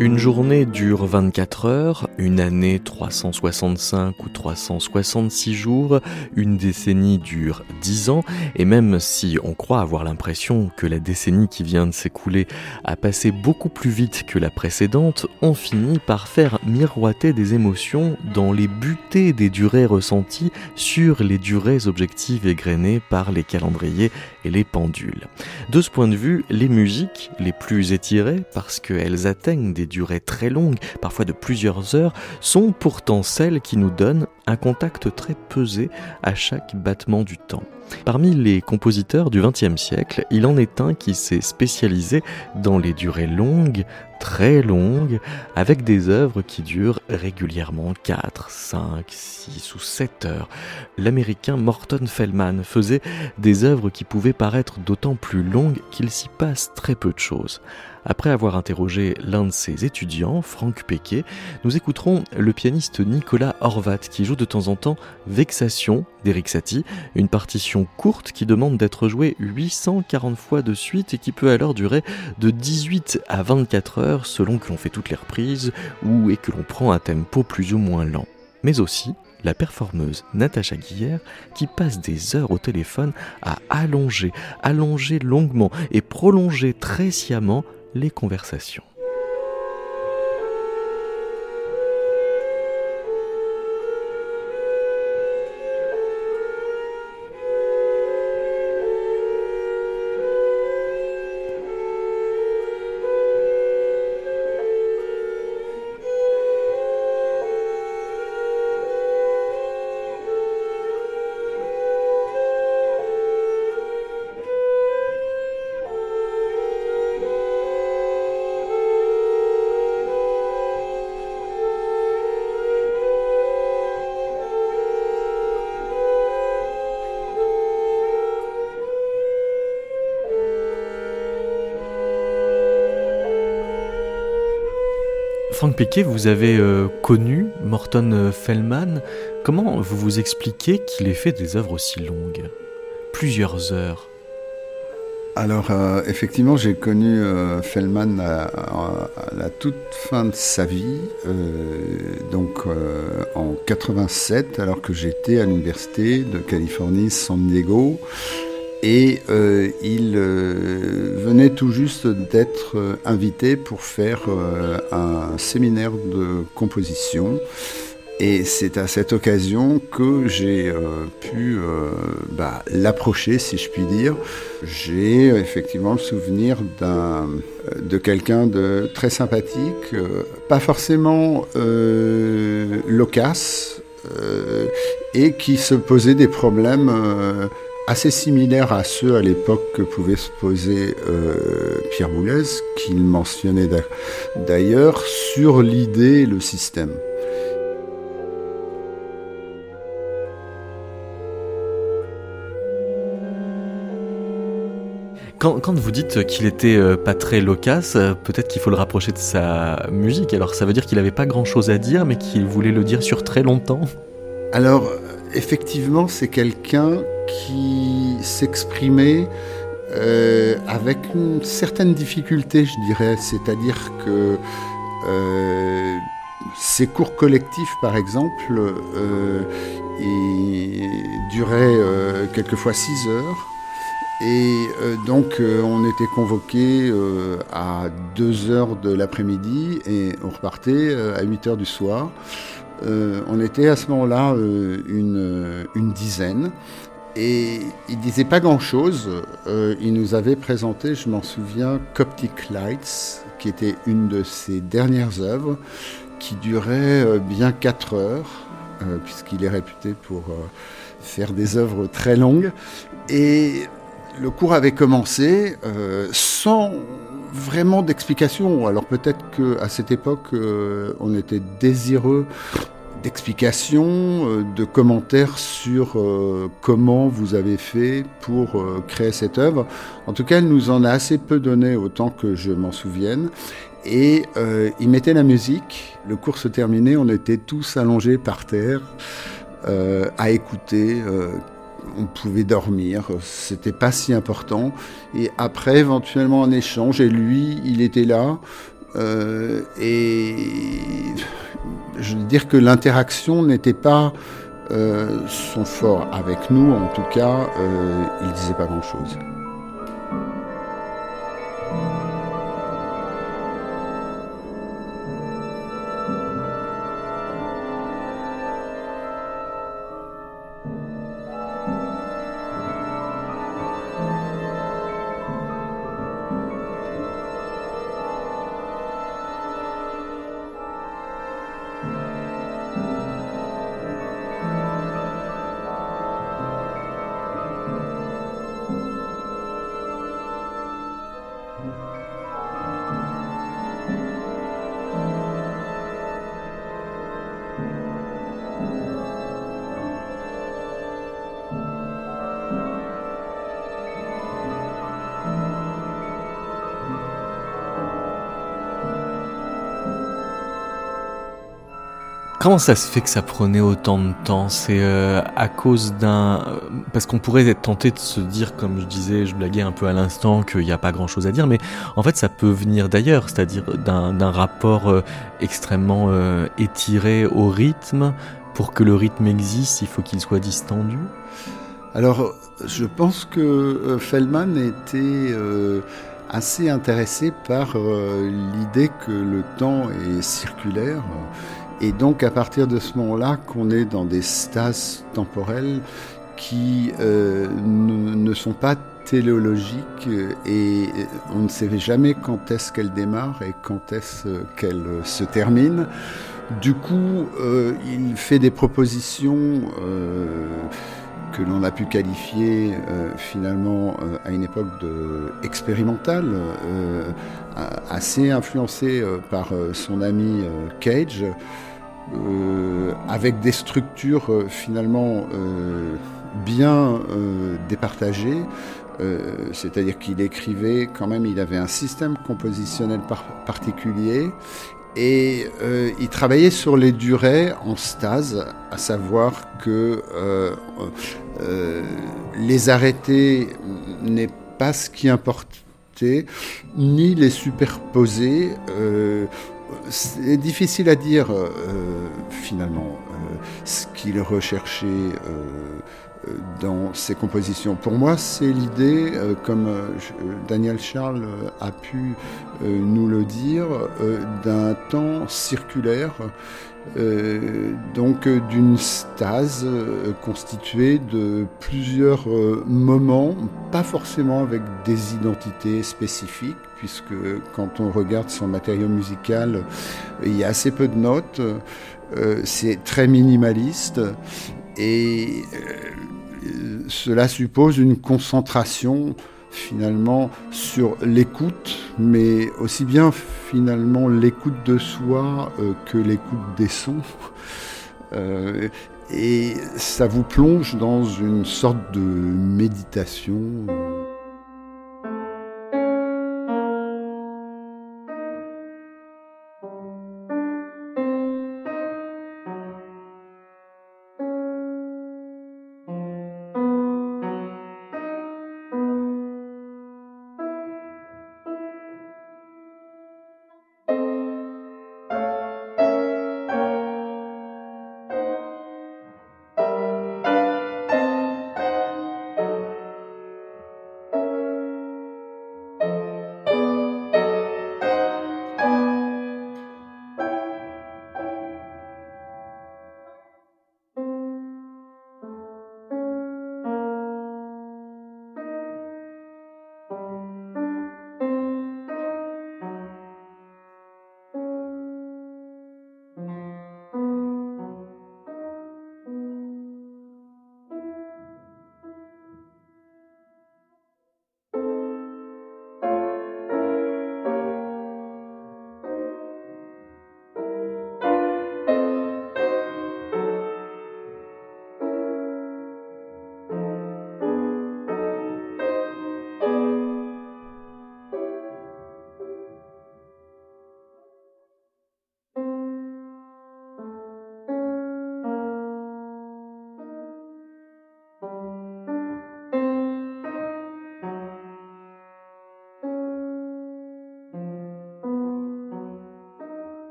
Une journée dure 24 heures, une année 365 ou 366 jours, une décennie dure 10 ans, et même si on croit avoir l'impression que la décennie qui vient de s'écouler a passé beaucoup plus vite que la précédente, on finit par faire miroiter des émotions dans les butées des durées ressenties sur les durées objectives égrenées par les calendriers et les pendules. De ce point de vue, les musiques les plus étirées, parce qu'elles atteignent des durées très longues, parfois de plusieurs heures, sont pourtant celles qui nous donnent un contact très pesé à chaque battement du temps. Parmi les compositeurs du XXe siècle, il en est un qui s'est spécialisé dans les durées longues, très longues, avec des œuvres qui durent régulièrement 4, 5, 6 ou 7 heures. L'américain Morton Feldman faisait des œuvres qui pouvaient paraître d'autant plus longues qu'il s'y passe très peu de choses. Après avoir interrogé l'un de ses étudiants, Franck Pequet, nous écouterons le pianiste Nicolas Horvat qui joue de temps en temps Vexation d'Eric Satie, une partition courte qui demande d'être jouée 840 fois de suite et qui peut alors durer de 18 à 24 heures selon que l'on fait toutes les reprises ou et que l'on prend un tempo plus ou moins lent. Mais aussi la performeuse Natacha Guillère qui passe des heures au téléphone à allonger, allonger longuement et prolonger très sciemment les conversations. Piquet, vous avez euh, connu Morton Feldman. Comment vous vous expliquez qu'il ait fait des œuvres aussi longues? Plusieurs heures. Alors, euh, effectivement, j'ai connu euh, Feldman à, la toute fin de sa vie, donc en 87, alors que j'étais à l'université de Californie, San Diego et euh, il euh, venait tout juste d'être euh, invité pour faire un séminaire de composition. Et c'est à cette occasion que j'ai pu bah, l'approcher, si je puis dire. J'ai effectivement le souvenir de quelqu'un de très sympathique, pas forcément loquace, et qui se posait des problèmes assez similaire à ceux à l'époque que pouvait se poser euh, Pierre Boulez, qu'il mentionnait d'ailleurs sur l'idée et le système. Quand, vous dites qu'il était euh, pas très loquace, euh, peut-être qu'il faut le rapprocher de sa musique. Alors ça veut dire qu'il n'avait pas grand-chose à dire, mais qu'il voulait le dire sur très longtemps? Alors, effectivement, c'est quelqu'un qui s'exprimait euh, avec une certaine difficulté, je dirais. C'est-à-dire que euh, ces cours collectifs, par exemple, euh, duraient quelquefois 6 heures. Et donc on était convoqué à 2 heures de l'après-midi et on repartait à 8 heures du soir. On était à ce moment-là une, une, dizaine. Et il disait pas grand-chose. Euh, il nous avait présenté, je m'en souviens, Coptic Lights, qui était une de ses dernières œuvres, qui durait euh, bien 4 heures, euh, puisqu'il est réputé pour faire des œuvres très longues. Et le cours avait commencé sans vraiment d'explication. Alors peut-être qu'à cette époque, on était désireux d'explications, euh, de commentaires sur euh, comment vous avez fait pour euh, créer cette œuvre. En tout cas, elle nous en a assez peu donné, autant que je m'en souvienne. Et euh, il mettait la musique. Le cours se terminait, on était tous allongés par terre euh, à écouter. Euh, on pouvait dormir, c'était pas si important. Et après, éventuellement, en échange, et lui, il était là. et je veux dire que l'interaction n'était pas son fort avec nous, en tout cas, il disait pas grand-chose. Comment ça se fait que ça prenait autant de temps? C'est euh, à cause d'un... Euh, parce qu'on pourrait être tenté de se dire, comme je disais, je blaguais un peu à l'instant, qu'il n'y a pas grand-chose à dire, mais en fait ça peut venir d'ailleurs, c'est-à-dire d'un rapport euh, extrêmement étiré au rythme. Pour que le rythme existe, il faut qu'il soit distendu Alors, je pense que Feldman était assez intéressé par l'idée que le temps est circulaire et donc à partir de ce moment-là qu'on est dans des stases temporelles qui euh, ne, sont pas téléologiques et on ne sait jamais quand est-ce qu'elles démarrent et quand est-ce qu'elles se terminent. Du coup, euh, il fait des propositions euh, que l'on a pu qualifier finalement à une époque expérimentale, assez influencée par son ami Cage. Euh, avec des structures euh, finalement euh, bien départagées. C'est-à-dire qu'il écrivait quand même, il avait un système compositionnel particulier et il travaillait sur les durées en stase, à savoir que les arrêtés n'est pas ce qui importait, ni les superposer. C'est difficile à dire euh, finalement euh, ce qu'il recherchait euh, dans ses compositions. Pour moi, c'est l'idée, comme Daniel Charles a pu nous le dire, d'un temps circulaire euh, donc euh, d'une stase euh, constituée de plusieurs moments, pas forcément avec des identités spécifiques, puisque quand on regarde son matériau musical, il y a assez peu de notes, c'est très minimaliste, et cela suppose une concentration finalement sur l'écoute, mais aussi bien finalement l'écoute de soi euh, que l'écoute des sons. Euh, et ça vous plonge dans une sorte de méditation.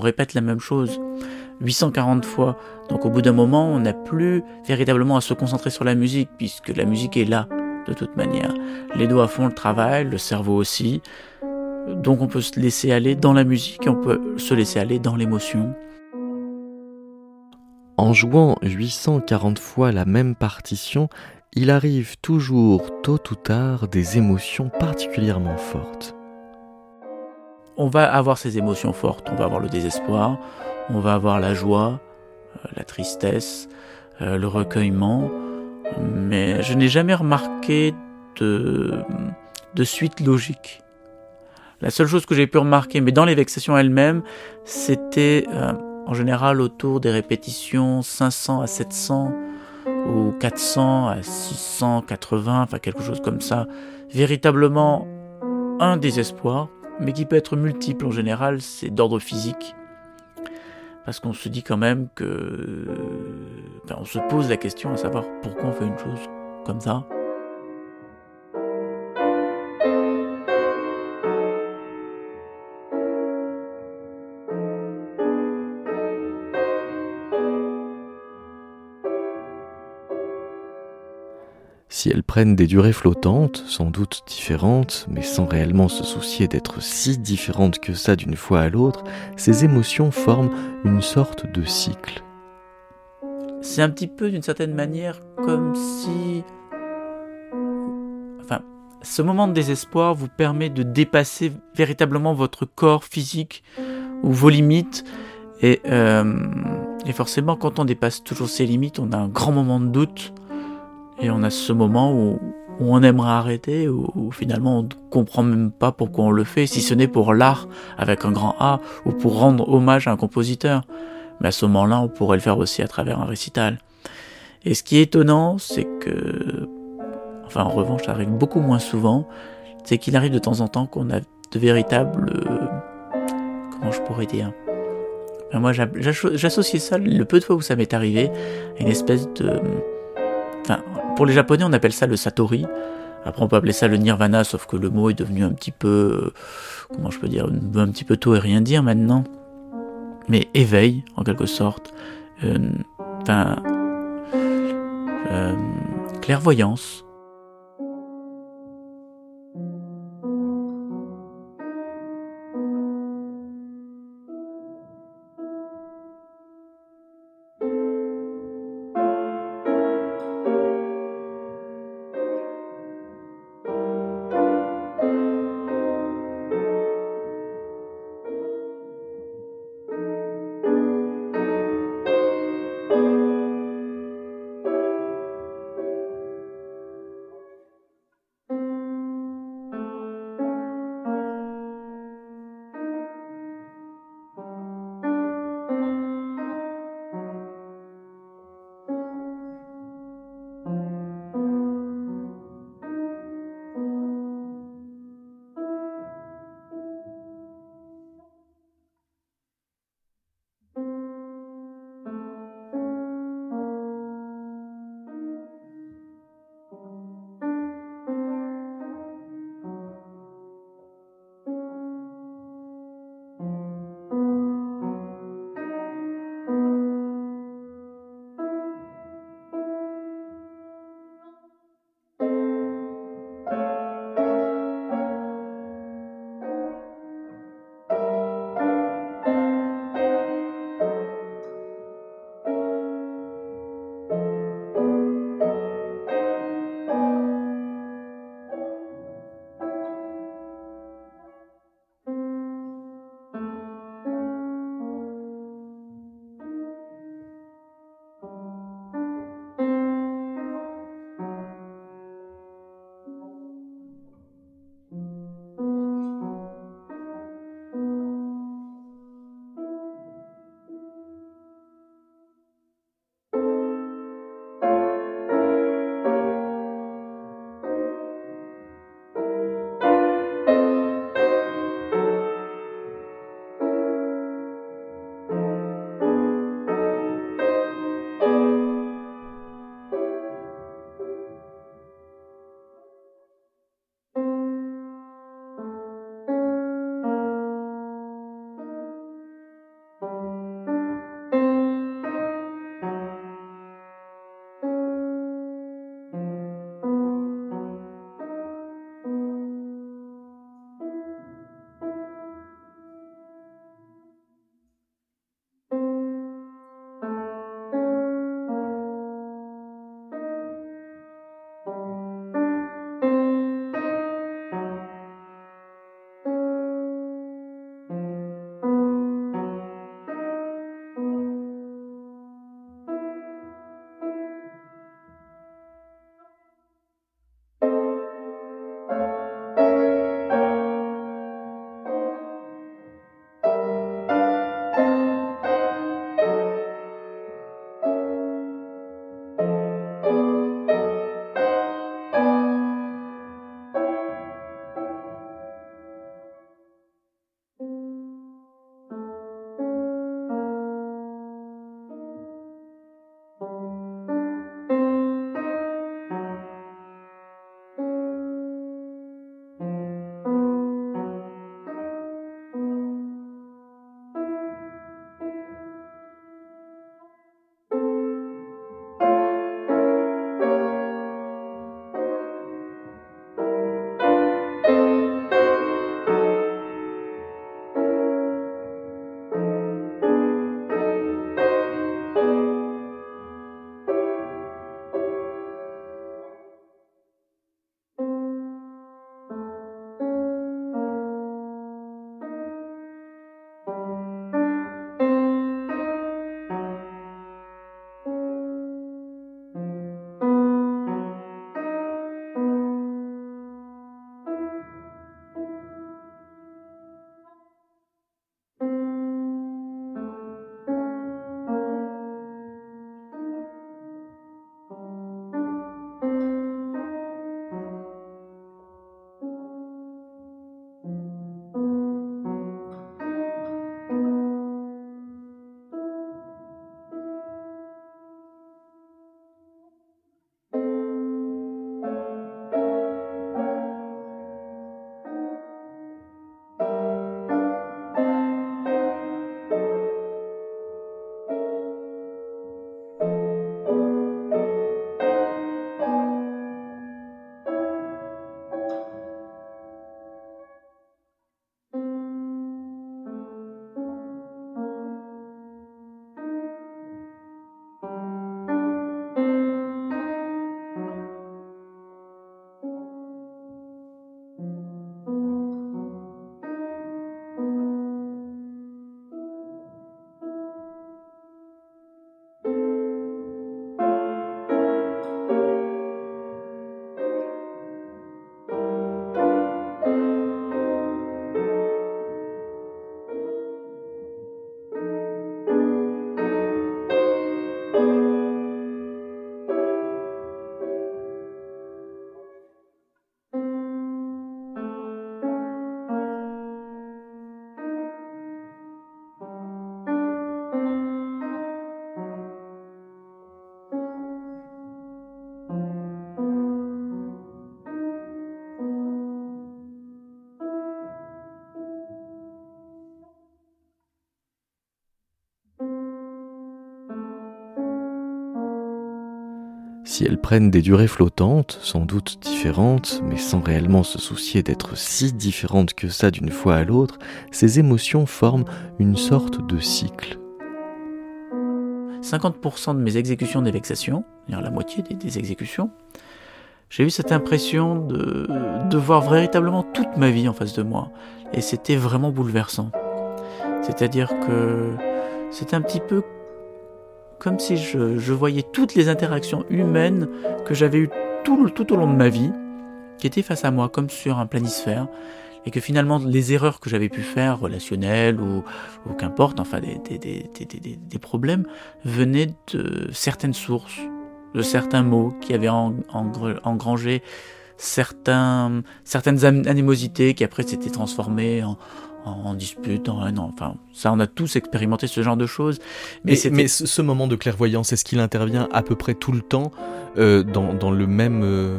Répète la même chose 840 fois. Donc au bout d'un moment, on n'a plus véritablement à se concentrer sur la musique, puisque la musique est là, de toute manière. Les doigts font le travail, le cerveau aussi. Donc on peut se laisser aller dans la musique on peut se laisser aller dans l'émotion. En jouant 840 fois la même partition, il arrive toujours, tôt ou tard, des émotions particulièrement fortes. On va avoir ces émotions fortes, on va avoir le désespoir, on va avoir la joie, euh, la tristesse, euh, le recueillement, mais je n'ai jamais remarqué de, suite logique. La seule chose que j'ai pu remarquer, mais dans les vexations elles-mêmes, c'était euh, en général autour des répétitions 500 à 700 ou 400 à 680, enfin quelque chose comme ça. Véritablement un désespoir, mais qui peut être multiple en général, c'est d'ordre physique parce qu'on se dit quand même que... on se pose la question à savoir pourquoi on fait une chose comme ça. Si elles prennent des durées flottantes, sans doute différentes, mais sans réellement se soucier d'être si différentes que ça d'une fois à l'autre, ces émotions forment une sorte de cycle. C'est un petit peu d'une certaine manière comme si... Enfin, ce moment de désespoir vous permet de dépasser véritablement votre corps physique ou vos limites. Et, euh, forcément, quand on dépasse toujours ses limites, on a un grand moment de doute et on a ce moment où, on aimerait arrêter, où, finalement on ne comprend même pas pourquoi on le fait, si ce n'est pour l'art avec un grand A, ou pour rendre hommage à un compositeur. Mais à ce moment-là, on pourrait le faire aussi à travers un récital. Et ce qui est étonnant, c'est que, enfin en revanche, ça arrive beaucoup moins souvent, c'est qu'il arrive de temps en temps qu'on a de véritables... Comment je pourrais dire? Moi, j'associe ça, le peu de fois où ça m'est arrivé, à une espèce de Enfin, pour les japonais, on appelle ça le satori. Après, on peut appeler ça le nirvana, sauf que le mot est devenu un petit peu, euh, comment je peux dire, un petit peu tôt et rien dire maintenant. Mais éveil, en quelque sorte. Euh, euh, clairvoyance. Si elles prennent des durées flottantes, sans doute différentes, mais sans réellement se soucier d'être si différentes que ça d'une fois à l'autre, ces émotions forment une sorte de cycle. 50% de mes exécutions des vexations, la moitié des, exécutions, j'ai eu cette impression de, de voir véritablement toute ma vie en face de moi. Et c'était vraiment bouleversant. C'est-à-dire que c'est un petit peu comme si je, voyais toutes les interactions humaines que j'avais eues tout, tout au long de ma vie, qui étaient face à moi, comme sur un planisphère, et que finalement les erreurs que j'avais pu faire, relationnelles ou, ou qu'importe, enfin des, des, des, des, problèmes, venaient de certaines sources, de certains mots qui avaient engrangé certains, certaines animosités qui après s'étaient transformées en, en, dispute, en Enfin, ça, on a tous expérimenté ce genre de choses. Mais, mais ce moment de clairvoyance, est-ce qu'il intervient à peu près tout le temps euh, dans, dans, le même, euh,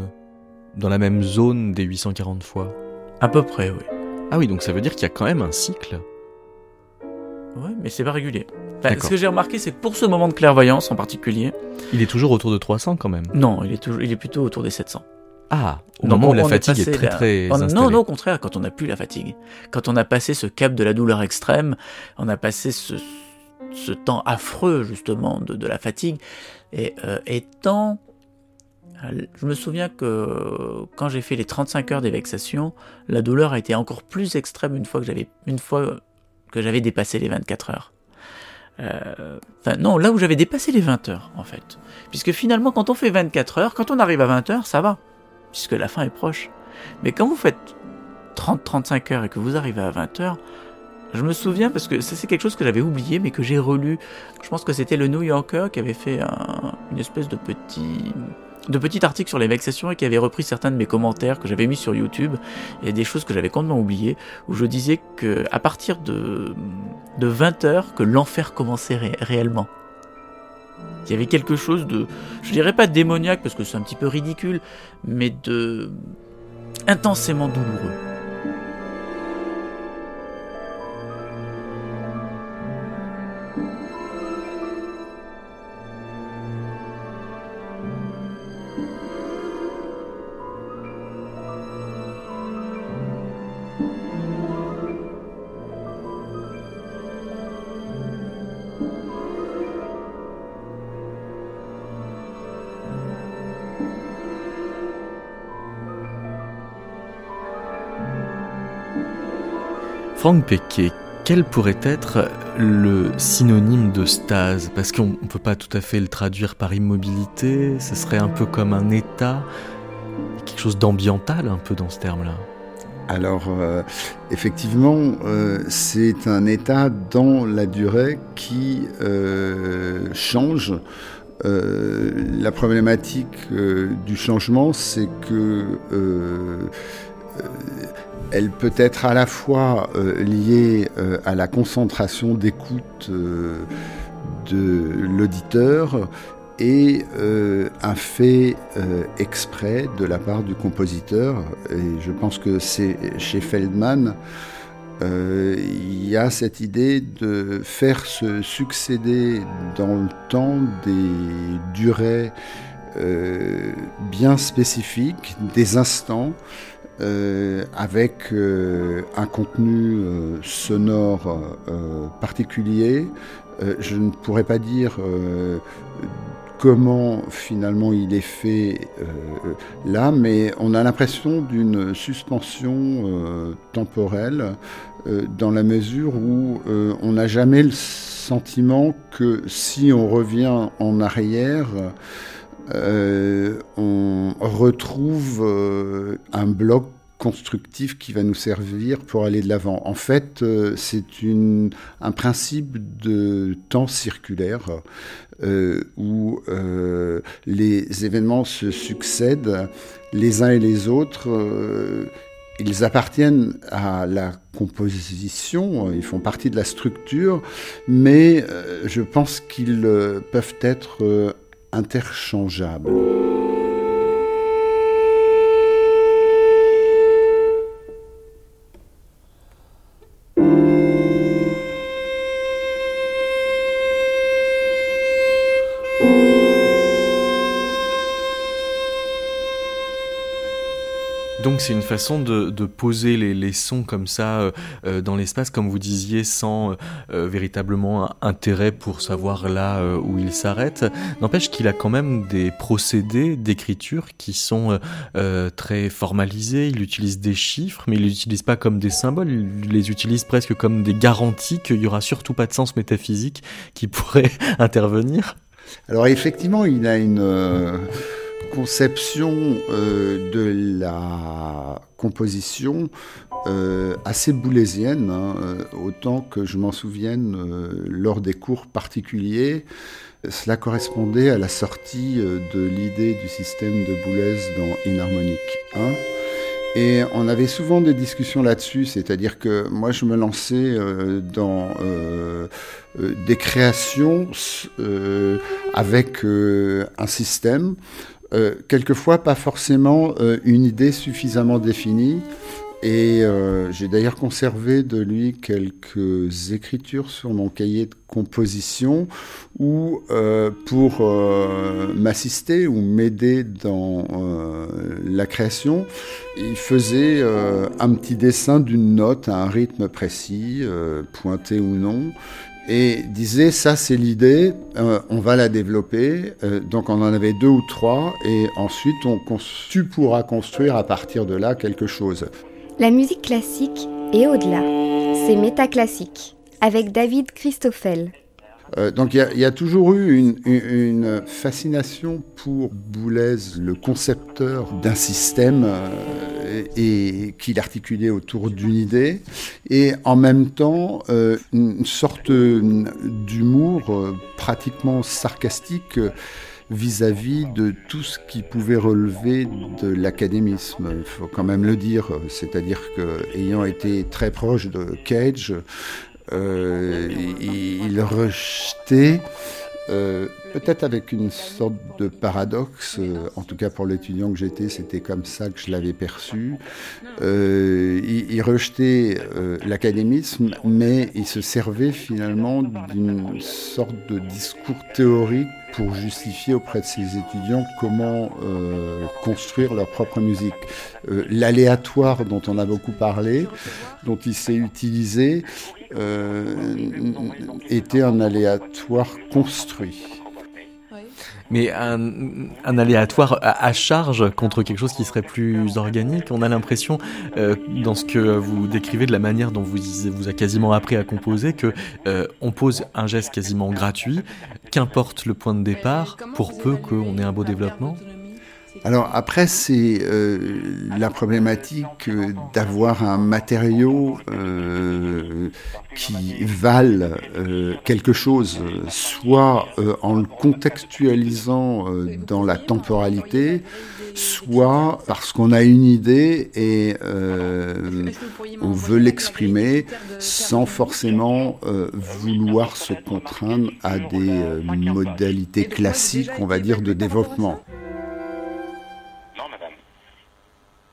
dans la même zone des 840 fois? À peu près, oui. Ah oui, donc ça veut dire qu'il y a quand même un cycle. Oui, mais c'est pas régulier. ce que j'ai remarqué, c'est que pour ce moment de clairvoyance en particulier. Il est toujours autour de 300 quand même. Non, il est, toujours, il est plutôt autour des 700. Ah, au moment où la fatigue est, très très Non, non, au contraire, quand on n'a plus la fatigue. Quand on a passé ce cap de la douleur extrême, on a passé ce, ce temps affreux justement de, de la fatigue. Et euh, étant... Je me souviens que quand j'ai fait les 35 heures d'évexation, la douleur a été encore plus extrême une fois que j'avais une fois que j'avais dépassé les 24 heures. Euh, enfin non, là où j'avais dépassé les 20 heures en fait. Puisque finalement quand on fait 24 heures, quand on arrive à 20 heures, ça va puisque la fin est proche. Mais quand vous faites 30-35 heures et que vous arrivez à 20 heures, je me souviens parce que c'est quelque chose que j'avais oublié mais que j'ai relu. Je pense que c'était le New Yorker qui avait fait une espèce de petit de petit article sur les vexations et qui avait repris certains de mes commentaires que j'avais mis sur YouTube et des choses que j'avais complètement oubliées où je disais que à partir de de 20 heures que l'enfer commençait réellement. Il y avait quelque chose de, je dirais pas démoniaque parce que c'est un petit peu ridicule, mais de intensément douloureux. Franck Pequet, quel pourrait être le synonyme de stase? Parce qu'on ne peut pas tout à fait le traduire par immobilité, ce serait un peu comme un état, quelque chose d'ambiental un peu dans ce terme-là. Alors, euh, effectivement, euh, c'est un état dans la durée qui euh, change. la problématique du changement, c'est que elle peut être à la fois euh, liée euh, à la concentration d'écoute euh, de l'auditeur et un fait exprès de la part du compositeur. Et je pense que c'est chez Feldman, il y a cette idée de faire se succéder dans le temps des durées bien spécifiques, des instants, euh, avec euh, un contenu euh, sonore particulier. je ne pourrais pas dire comment finalement il est fait là, mais on a l'impression d'une suspension temporelle dans la mesure où on n'a jamais le sentiment que si on revient en arrière, euh, on retrouve euh, un bloc constructif qui va nous servir pour aller de l'avant. En fait, euh, c'est un principe de temps circulaire où les événements se succèdent les uns et les autres. ils appartiennent à la composition, ils font partie de la structure, mais je pense qu'ils peuvent être interchangeable. C'est une façon de, poser les, sons comme ça dans l'espace, comme vous disiez, sans véritablement intérêt pour savoir là où il s'arrête. N'empêche qu'il a quand même des procédés d'écriture qui sont très formalisés. Il utilise des chiffres, mais il les utilise pas comme des symboles. Il les utilise presque comme des garanties qu'il y aura surtout pas de sens métaphysique qui pourrait intervenir. Alors effectivement, il a une euh, conception euh, de la composition euh, assez boulésienne, hein, autant que je m'en souvienne lors des cours particuliers. Cela correspondait à la sortie de l'idée du système de Boulez dans Inharmonique 1. Et on avait souvent des discussions là-dessus, c'est-à-dire que moi je me lançais euh, dans euh, euh, des créations avec un système, quelquefois pas forcément une idée suffisamment définie. Et euh, j'ai d'ailleurs conservé de lui quelques écritures sur mon cahier de composition où, euh, pour euh, m'assister ou m'aider dans la création, il faisait un petit dessin d'une note à un rythme précis, pointé ou non, et disait ça c'est l'idée, on va la développer. donc on en avait deux ou trois et ensuite on, tu pourras construire à partir de là quelque chose. La musique classique et au-delà, c'est métaclassique avec David Christoffel. Euh, donc il y, a toujours eu une, fascination pour Boulez, le concepteur d'un système euh, et qu'il articulait autour d'une idée, et en même temps euh, une sorte d'humour pratiquement sarcastique vis-à-vis de tout ce qui pouvait relever de l'académisme. Il faut quand même le dire, c'est-à-dire qu'ayant été très proche de Cage, euh, il rejetait euh, peut-être avec une sorte de paradoxe, euh, en tout cas pour l'étudiant que j'étais, c'était comme ça que je l'avais perçu. Euh, il, rejetait l'académisme, mais il se servait finalement d'une sorte de discours théorique pour justifier auprès de ses étudiants comment construire leur propre musique. L'aléatoire dont on a beaucoup parlé, dont il s'est utilisé, était un aléatoire construit. Mais un, aléatoire à, charge contre quelque chose qui serait plus organique, on a l'impression, euh, dans ce que vous décrivez de la manière dont vous vous a quasiment appris à composer, que euh, on pose un geste quasiment gratuit, qu'importe le point de départ, pour peu qu'on ait un beau développement. Alors après, c'est euh, la problématique d'avoir un matériau euh, qui vale euh, quelque chose, soit en le contextualisant dans la temporalité, soit parce qu'on a une idée et on veut l'exprimer sans forcément vouloir se contraindre à des modalités classiques, on va dire, de développement.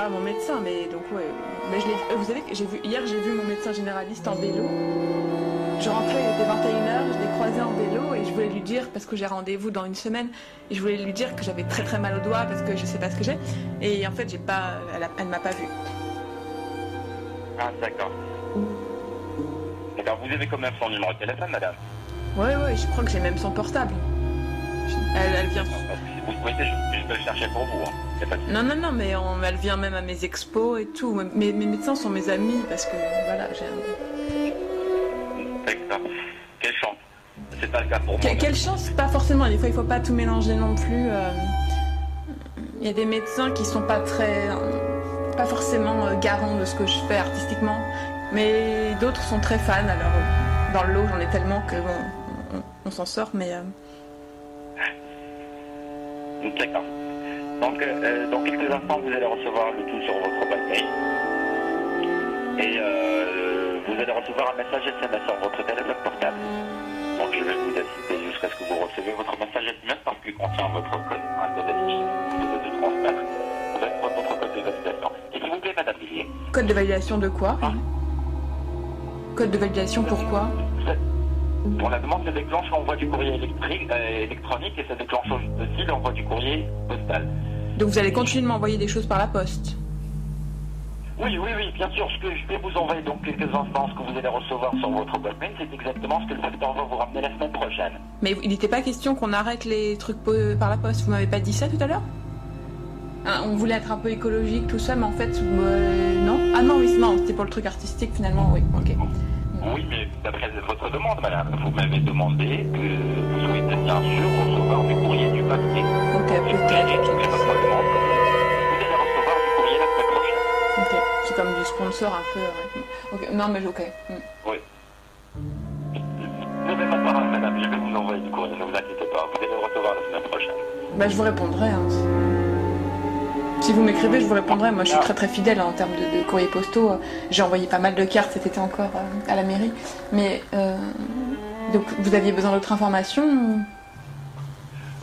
Ah, mon médecin, mais donc, ouais. Mais je euh, vous savez, j'ai vu, hier, j'ai vu mon médecin généraliste en vélo. Je rentrais, il était 21h, je l'ai croisé en vélo et je voulais lui dire, parce que j'ai rendez-vous dans une semaine, et je voulais lui dire que j'avais très très mal au doigt parce que je sais pas ce que j'ai. Et en fait, j'ai pas, elle, elle m'a pas vu. Ah, d'accord. Alors, vous avez quand même son numéro de téléphone, madame Ouais, ouais, je crois que j'ai même son portable. Elle, elle vient. Vous souhaitez, je, peux le chercher pour vous. Hein. Non, non, non, mais elle vient même à mes expos et tout. Mes, mes médecins sont mes amis parce que, voilà, j'ai un. D'accord. Quelle chance C'est pas le cas pour moi. quelle chance Pas forcément. Des fois, il faut pas tout mélanger non plus. Euh. Il y a des médecins qui sont pas très pas forcément euh, garant de ce que je fais artistiquement, mais d'autres sont très fans. Alors dans le lot, j'en ai tellement que on, s'en sort, mais. Euh, D'accord. Donc, euh, dans quelques instants, vous allez recevoir le tout sur votre boîte mail. Et vous allez recevoir un message SMS sur votre téléphone portable. Donc, je vais vous assister jusqu'à ce que vous recevez votre message SMS parce qu'il contient votre code, affiché que vous devez transmettre avec votre code de validation. Et s'il vous plaît, Madame Villiers, Code de validation de quoi? Code de validation pourquoi pour la demande, ça déclenche l'envoi du courrier électrique, euh, électronique et ça déclenche aussi l'envoi du courrier postal. Donc vous allez continuer de m'envoyer des choses par la poste. Oui, oui, oui, bien sûr. Ce que je vais vous envoyer donc quelques instants, ce que vous allez recevoir sur votre boîte mail, c'est exactement ce que le facteur va vous ramener la semaine prochaine. Mais il n'était pas question qu'on arrête les trucs par la poste. Vous m'avez pas dit ça tout à l'heure? Hein, On voulait être un peu écologique, tout ça, mais en fait, euh, non. Ah non, oui, non, c'était pour le truc artistique finalement, oui, ok. Oui, mais d'après votre demande, madame, vous m'avez demandé que vous souhaitez bien sûr recevoir du courrier du papier. Ok, peut-être, votre demande. Vous allez recevoir du courrier la semaine prochaine. Ok, c'est comme du sponsor un peu. ouais. Ok, Non, mais ok. Hmm. Oui. Ne faites pas de parole, madame, je vais vous envoyer du courrier, ne vous inquiétez pas. Vous allez le recevoir la semaine prochaine. Bah, je vous répondrai. hein. Si vous m'écrivez, je vous répondrai. Moi, je suis très très fidèle hein, en termes de, de courriers postaux. J'ai envoyé pas mal de cartes cet été encore euh, à la mairie. Mais euh, donc, vous aviez besoin d'autres informations ou-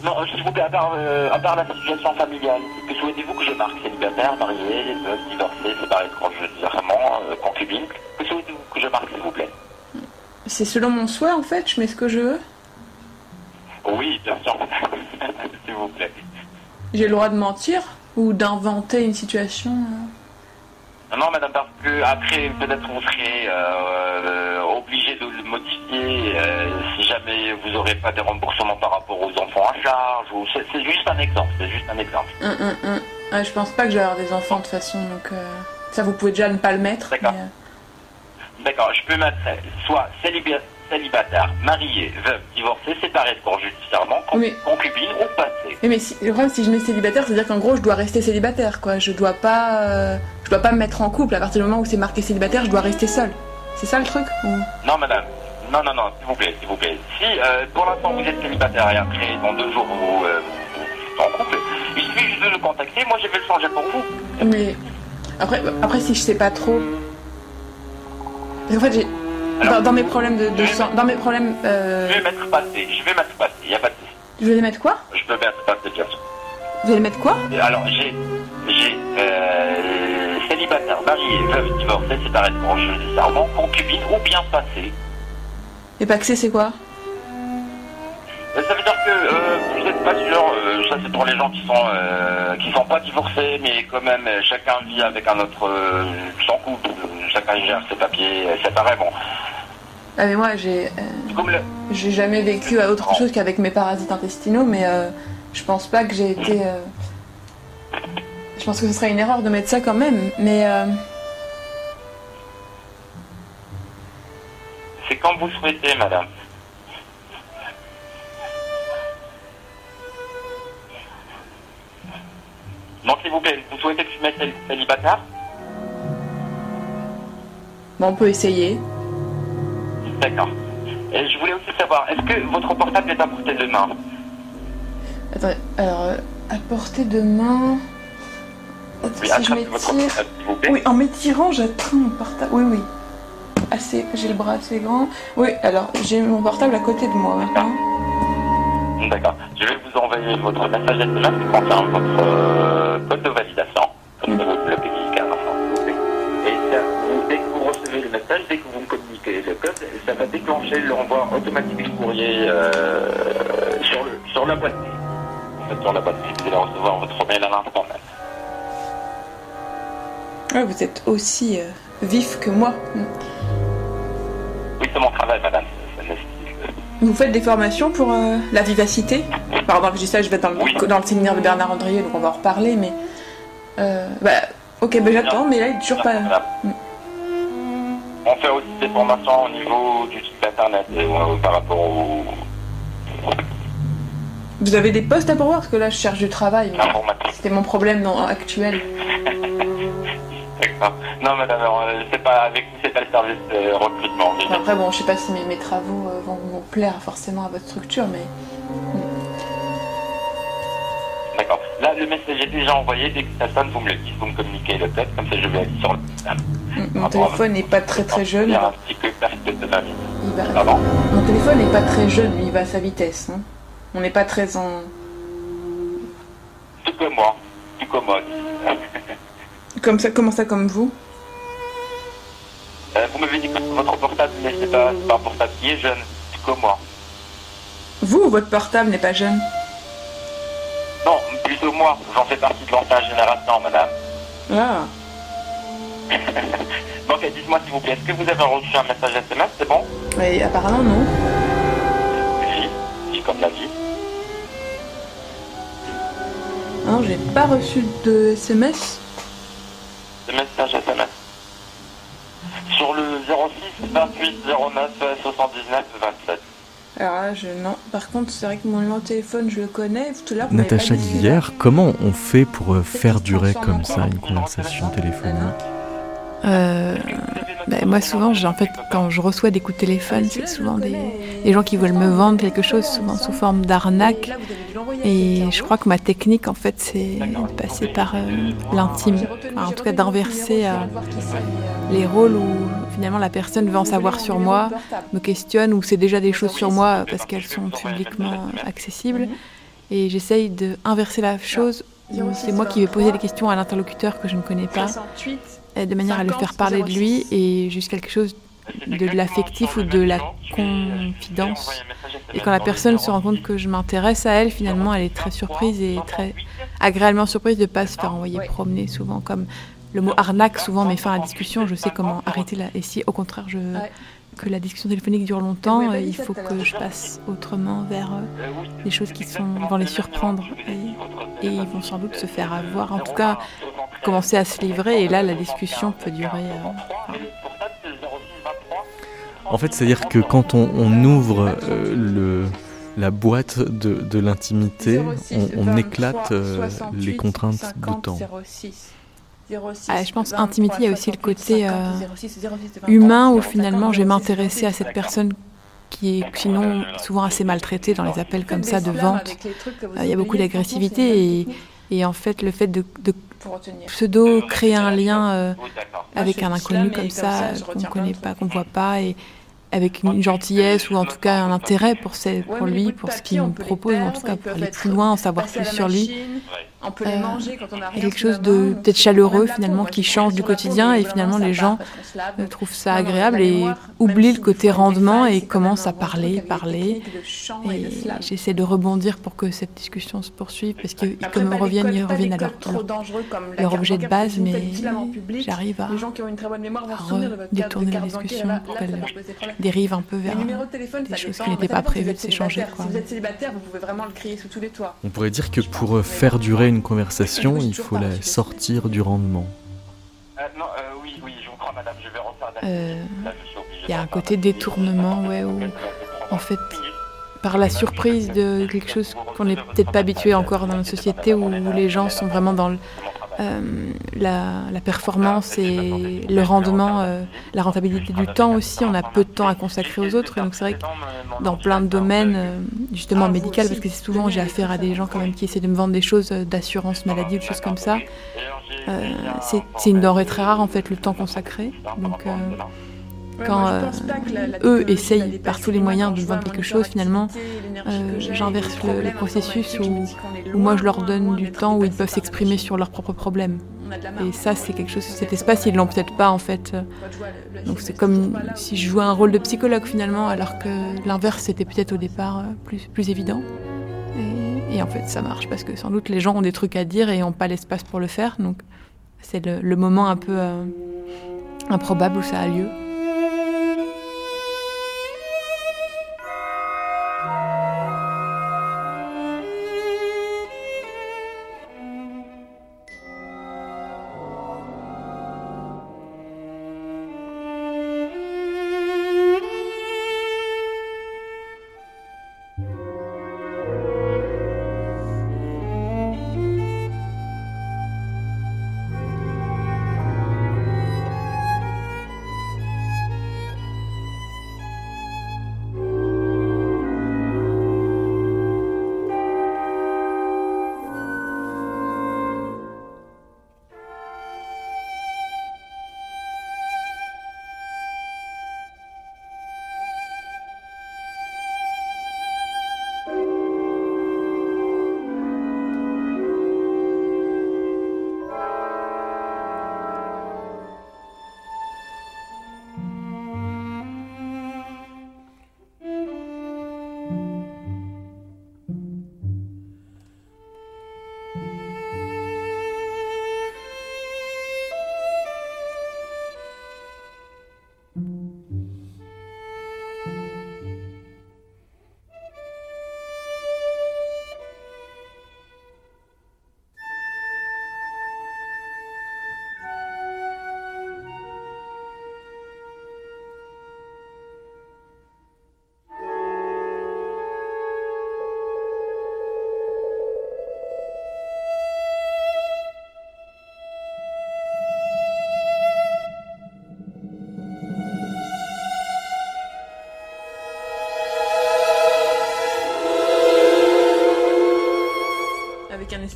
Non, euh, s'il vous plaît, à part, euh, à part la situation familiale, que souhaitez-vous que je marque? Célibataire, marié, veuf, divorcé, séparé de conjointement, euh, concubine Que souhaitez-vous que je marque, s'il vous plaît? C'est selon mon souhait en fait. Je mets ce que je veux. Oui, bien sûr. s'il vous plaît. J'ai le droit de mentir ou d'inventer une situation. euh? Non, madame, parce que après, peut-être vous serez euh, obligé de le modifier euh, si jamais vous n'aurez pas des remboursements par rapport aux enfants à charge. Ou... C'est juste un exemple, c'est juste un exemple. Hum, hum, hum. Ouais, je pense pas que je vais avoir des enfants de toute façon. Donc euh, ça, vous pouvez déjà ne pas le mettre. D'accord. euh, D'accord, je peux mettre soit céliba- célibataire, marié, veuve, divorcé, séparé de corps judiciairement, con- Oui. concubine ou passé. Oui, mais si, le problème, si je mets célibataire, c'est-à-dire qu'en gros, je dois rester célibataire, quoi. Je dois pas, euh, je dois pas me mettre en couple. À partir du moment où c'est marqué célibataire, je dois rester seule. C'est ça le truc ou- Non, madame. Non, non, non, s'il vous plaît, s'il vous plaît. Si euh, pour l'instant vous êtes célibataire et après, dans deux jours, vous, euh, vous êtes en couple, il suffit juste de le contacter. Moi, je vais le changer pour vous. Mais après, après, si je sais pas trop. En fait, j'ai dans, dans mes problèmes de, de sang, dans mes problèmes, euh, Je vais mettre passé. Je vais mettre passé. Il n'y a pas de je vais les mettre quoi? Je peux mettre passé, bien sûr. Vous allez mettre quoi? Alors, j'ai, j'ai euh, célibataire, marié, veuve, divorcé, séparé de corps judiciairement, concubine ou bien passé. Et Paxé, c'est quoi? Ça veut dire que euh, vous n'êtes pas sûr, euh, ça c'est pour les gens qui sont euh, qui sont pas divorcés, mais quand même chacun vit avec un autre son couple, chacun gère ses papiers euh, séparément. Ah mais moi, j'ai, le- j'ai jamais vécu à autre chose qu'avec mes parasites intestinaux, mais je pense pas que j'ai été. Je pense que ce serait une erreur de mettre ça quand même, mais. C'est comme vous souhaitez, madame. S'il vous plaît, vous souhaitez que je mette cél- célibataire Bon, on peut essayer. D'accord. Et je voulais aussi savoir, est-ce que votre portable est à portée de main? Attendez, alors, euh, à portée de main. Attends, Oui, si je m'étire. Oui, en m'étirant, j'atteins mon portable. Oui, oui. Assez, j'ai le bras assez grand. Oui, alors, j'ai mon portable à côté de moi maintenant. D'accord. Je vais vous envoyer votre message SMS qui contient votre euh, code de validation. Comme vous le vous plaît. Et ça, vous- dès que vous recevez le message, dès que vous me communiquez le code, ça va déclencher l'envoi automatique du courrier euh, sur, le, sur la boîte mail. En fait, sur la boîte mail. Vous allez recevoir votre mail à l'instant même. Ouais, vous êtes aussi euh, vif que moi. Oui, c'est mon travail, madame. Vous faites des formations pour euh, la vivacité? Pardon, je dis ça, je vais être dans le, Oui. dans le séminaire de Bernard Andrieux, donc on va en reparler, mais. Euh, bah, ok, bah j'attends, mais là, il est toujours pas. Madame. On fait aussi des formations au niveau du site internet et, euh, par rapport au Vous avez des postes à pourvoir? Parce que là, je cherche du travail. C'était mon problème non, actuel. D'accord. Non, madame, c'est pas avec c'est pas le service recrutement. Après, bon, je sais pas si mes, mes travaux vont plaire forcément à votre structure, mais. D'accord. Là, le message est déjà envoyé. Dès que ça sonne, vous me le dites, vous me communiquez le code, comme ça je vais aller sur le système. Mon téléphone n'est pas très très jeune. Il y a un petit peu perte d'autonomie. Il va- Pardon Mon téléphone n'est pas très jeune, lui, il va à sa vitesse. hein. On n'est pas très en. Tout comme moi. Tout comme moi. Comme ça, comment ça, comme vous Euh, vous m'avez dit que votre portable, mais c'est pas, c'est pas un portable qui est jeune. Moi. Vous, votre portable n'est pas jeune Non, plutôt moi. J'en fais partie de l'ancienne génération, madame. Ah. Donc, dites-moi s'il vous plaît, est-ce que vous avez reçu un message SMS C'est bon? Mais apparemment, non. Si. Si, comme la vie. Non, j'ai pas reçu de SMS. Le message SMS. Sur le 06 28 09 79 27. Alors là, je. Non. Par contre, c'est vrai que mon numéro de téléphone, je le connais. Tout à l'heure, vous m'avez pas Natacha. Guillère, comment on fait pour euh, faire durer comme ça une conversation téléphonique Euh, ben, moi souvent, en fait, quand je reçois des coups de téléphone, c'est souvent des, gens qui veulent me vendre quelque chose, souvent sous forme d'arnaque. Et je crois que ma technique, en fait, c'est de passer par euh, l'intime. En tout cas, d'inverser euh, les rôles où finalement la personne veut en savoir sur moi, me questionne, ou c'est déjà des choses sur moi parce qu'elles sont publiquement accessibles. Et j'essaye d'inverser la chose c'est moi qui vais poser des questions à l'interlocuteur que je ne connais pas, 68. De manière à le faire parler de lui et jusqu'à quelque chose de l'affectif ou de la confidence. Et quand la personne se rend compte que je m'intéresse à elle, finalement, elle est très surprise et très agréablement surprise de ne pas se faire envoyer promener souvent comme le mot arnaque souvent met fin à la discussion. Je sais comment arrêter la... Et si au contraire je... Que la discussion téléphonique dure longtemps, euh, il faut que je passe autrement vers euh, des choses qui sont, vont les surprendre et, et ils vont sans doute se faire avoir. En tout cas, commencer à se livrer et là la discussion peut durer. euh, enfin, En fait, c'est-à-dire que quand on, on ouvre euh, le, la boîte de, de l'intimité, 06, on, on 23, éclate euh, 68, les contraintes 50, de temps. 06, 06, Ah, je pense 23, intimité, il y a aussi le 68, côté, 50, euh, 06, 06, 23, humain où 50, finalement je vais 06, m'intéresser à 06, cette personne qui est sinon souvent assez maltraitée dans les appels comme ça de vente. Euh, Il y a beaucoup d'agressivité et, et en fait le fait de, de pseudo créer un lien euh, avec un inconnu comme ça qu'on ne connaît pas, qu'on ne voit pas et avec une gentillesse ou en tout cas un intérêt pour, pour lui, pour ce qu'il me propose, ou en tout cas pour aller plus loin, en savoir plus sur lui. On peut les Euh, manger quand on a Il y rien a quelque chose de peut-être chaleureux finalement qui change du quotidien et finalement les gens euh, trouvent ça agréable et oublient le côté rendement et commencent à parler, parler. et j'essaie de rebondir pour que cette discussion se poursuive parce que Après, comme reviennent, ils reviennent à leur, leur- objet de base, mais j'arrive à redétourner la discussion pour qu'elle dérive un peu vers des choses qui n'étaient pas prévues de s'échanger. célibataire. quoi. Si vous êtes célibataire, vous pouvez vraiment le crier sous tous les toits. On pourrait dire que pour euh, faire durer une conversation, il faut la sortir du rendement. Euh, non, euh, oui, oui, je vous crois, madame, je vais refaire la Euh, Là, je suis obligé Il y a un côté détournement, ouais, où en fait, par la surprise de quelque chose qu'on n'est peut-être pas habitué encore dans notre société où les gens sont vraiment dans le- euh, la, la performance et le rendement, euh, la rentabilité du temps aussi. On a peu de temps à consacrer aux autres. Donc c'est vrai que dans plein de domaines, euh, justement médical, parce que c'est souvent j'ai affaire à des gens quand même qui essaient de me vendre des choses euh, d'assurance maladie ou des choses comme ça. Euh, c'est c'est une denrée très rare en fait le temps consacré. Donc euh, quand euh, eux essayent par tous les moyens de vendre quelque chose, finalement, euh, j'inverse le, processus où, moi je leur donne du temps où ils peuvent s'exprimer sur leurs propres problèmes. Et ça, c'est quelque chose, cet espace, ils l'ont peut-être pas en fait. Donc c'est comme si je jouais un rôle de psychologue finalement, alors que l'inverse c'était peut-être au départ euh, plus, plus évident. Et, et en fait ça marche parce que sans doute les gens ont des trucs à dire et n'ont pas l'espace pour le faire. Donc c'est le, le moment un peu euh, improbable où ça a lieu.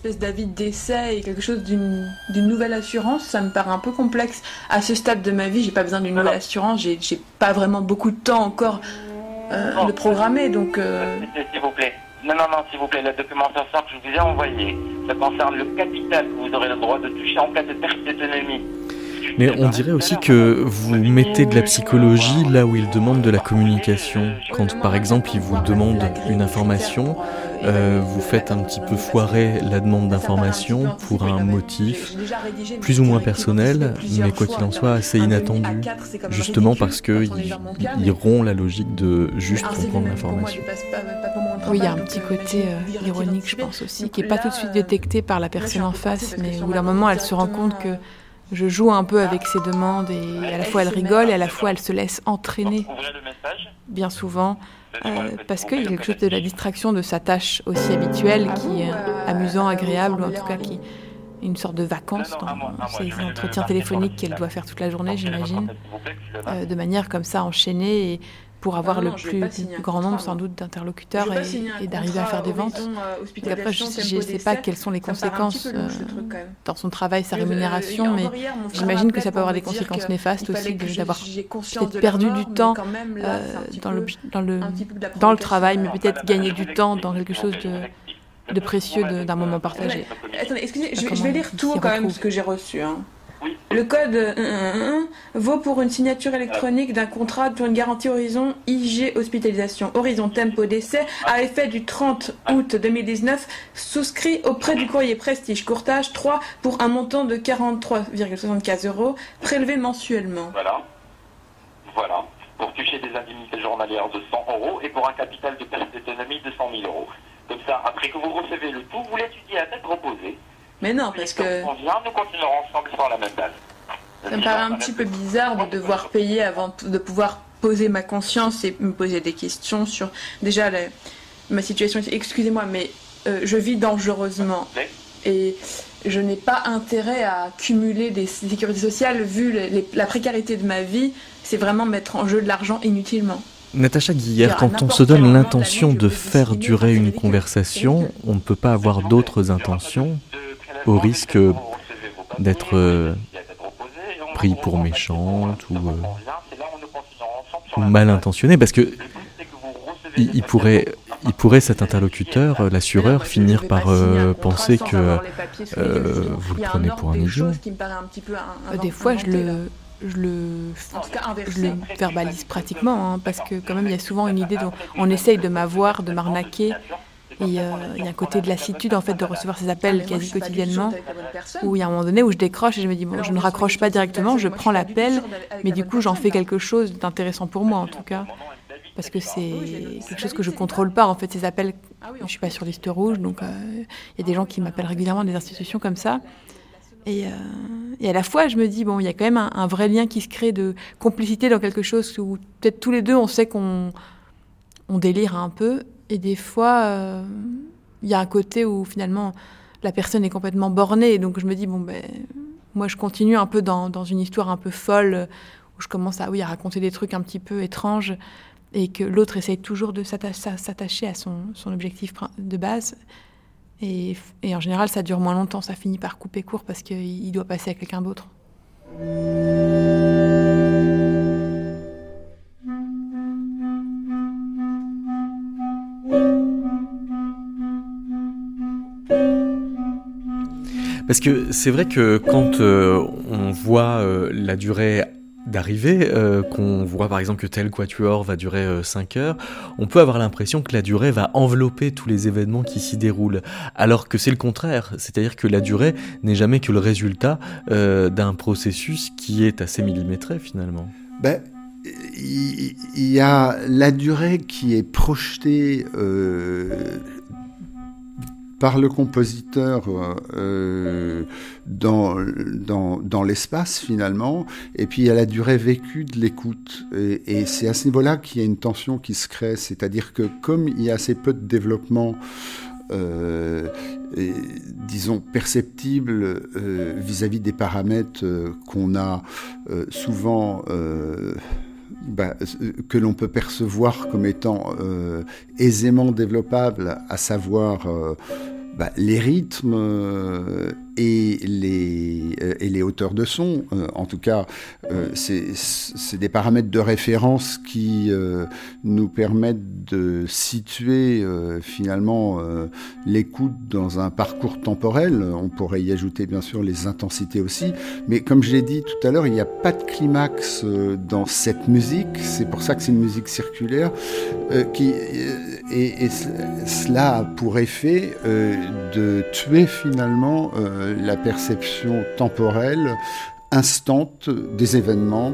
Espèce d'avis d'essai et quelque chose d'une nouvelle assurance, ça me paraît un peu complexe. À ce stade de ma vie, j'ai pas besoin d'une nouvelle assurance, j'ai pas vraiment beaucoup de temps encore euh, de programmer, donc... Euh, s'il vous plaît. Non, non, non, s'il vous plaît, la documentation que je vous ai envoyée, ça concerne le capital que vous aurez le droit de toucher en cas de perte d'autonomie. Mais on dirait aussi que vous mettez de la psychologie là où il demande de la communication. Quand par exemple il vous demande une information, euh, vous faites un petit peu foirer la demande d'information pour un motif plus ou moins personnel, mais quoi qu'il en soit assez inattendu, justement parce qu'il il rompt la logique de juste comprendre l'information. Oui, il y a un petit côté euh, ironique, je pense aussi, qui n'est pas tout de suite détecté par la personne en face, mais où d'un moment elle se rend compte que je joue un peu avec ses demandes et à la fois elle rigole et à la fois elle se laisse entraîner. bien souvent euh, parce qu'il y a quelque chose de la distraction de sa tâche aussi habituelle qui est amusant, agréable ou en tout cas qui est une sorte de vacances dans ces entretiens téléphoniques qu'elle doit faire toute la journée, j'imagine, euh, de manière comme ça enchaînée et pour avoir ah le plus grand nombre sans doute d'interlocuteurs et, d'arriver à faire des ventes. Euh, après, je ne sais pas quelles sont les conséquences euh, dans son travail, sa rémunération, mais j'imagine que ça peut avoir des conséquences néfastes aussi d'avoir peut-être perdu du temps euh, dans, le, dans, le, dans le travail, mais peut-être gagner du temps dans quelque chose de, de précieux d'un moment partagé. Attendez, excusez, je, je vais lire tout quand même ce que j'ai reçu. Le code vaut pour une signature électronique d'un contrat pour une garantie Horizon IG Hospitalisation. Horizon Tempo d'essai à effet du 30 août 2019, souscrit auprès du courrier Prestige Courtage 3 pour un montant de 43,75 euros prélevé mensuellement. Voilà. Voilà. Pour toucher des indemnités journalières de 100 euros et pour un capital de perte d'autonomie de 100 000 euros. Comme ça, après que vous recevez le tout, vous l'étudiez à tête reposée mais non, parce que. Ça me paraît un petit peu bizarre de devoir payer avant de pouvoir poser ma conscience et me poser des questions sur déjà ma situation. Excusez-moi, mais euh, je vis dangereusement et je n'ai pas intérêt à cumuler des sécurités sociales vu la précarité de ma vie. C'est vraiment mettre en jeu de l'argent inutilement. Natacha Guillère, quand on se donne l'intention de faire durer une conversation, on ne peut pas avoir d'autres intentions au risque d'être euh, pris pour méchante ou, euh, mal intentionné, parce que il, pourrait, il pourrait cet interlocuteur, l'assureur, finir par euh, penser que vous le prenez pour un idiot. Des fois, je le, je le, je le verbalise pratiquement, hein, parce que quand même, il y a souvent une idée dont on essaye de m'avoir, de m'arnaquer, il y a un côté de lassitude en fait de recevoir ces appels quasi quotidiennement, où il y a un moment donné où je décroche et je me dis bon, je ne raccroche pas directement, je prends l'appel, mais du coup j'en fais quelque chose d'intéressant pour moi en tout cas, parce que c'est quelque chose que je contrôle pas en fait ces appels. Je suis pas sur liste rouge, donc euh, il y a des gens qui m'appellent régulièrement des institutions comme ça. Et, euh, et, à la fois, je me dis, bon, il y a quand même un, un, vrai lien qui se crée de complicité dans quelque chose où peut-être tous les deux, on sait qu'on on délire un peu, et des fois, euh, il y a un côté où finalement la personne est complètement bornée. Donc je me dis, bon, ben, moi je continue un peu dans, dans une histoire un peu folle, où je commence à, oui, à raconter des trucs un petit peu étranges, et que l'autre essaye toujours de s'attacher à son, objectif de base. Et, en général, ça dure moins longtemps, ça finit par couper court parce qu'il doit passer à quelqu'un d'autre. Parce que c'est vrai que quand euh, on voit euh, la durée d'arrivée, euh, qu'on voit par exemple que tel quatuor va durer 5 heures, on peut avoir l'impression que la durée va envelopper tous les événements qui s'y déroulent, alors que c'est le contraire, c'est-à-dire que la durée n'est jamais que le résultat d'un processus qui est assez millimétré finalement. Ben, il y, a la durée qui est projetée par le compositeur euh, dans, dans, dans l'espace finalement, et puis a la durée vécue de l'écoute. Et, c'est à ce niveau-là qu'il y a une tension qui se crée, c'est-à-dire que comme il y a assez peu de développement, euh, disons, perceptible euh, vis-à-vis -vis des paramètres euh, qu'on a euh, souvent bah, que l'on peut percevoir comme étant euh, aisément développable, à savoir euh, bah, les rythmes euh, et, les, euh, et les hauteurs de son. Euh, en tout cas, c'est des paramètres de référence qui nous permettent de situer finalement l'écoute dans un parcours temporel. On pourrait y ajouter bien sûr les intensités aussi. Mais comme je l'ai dit tout à l'heure, il n'y a pas de climax dans cette musique. C'est pour ça que c'est une musique circulaire qui, et, cela a pour effet de tuer finalement euh, la perception temporelle, instante des événements.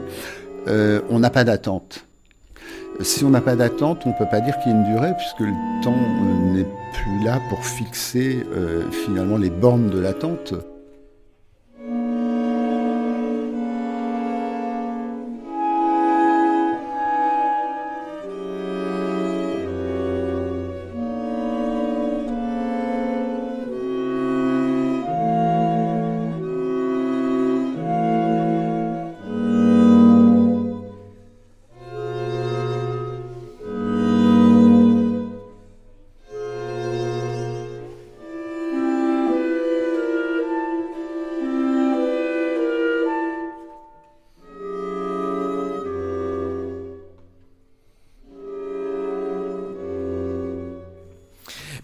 Euh, on n'a pas d'attente. Si on n'a pas d'attente, on ne peut pas dire qu'il y a une durée, puisque le temps euh, n'est plus là pour fixer finalement les bornes de l'attente.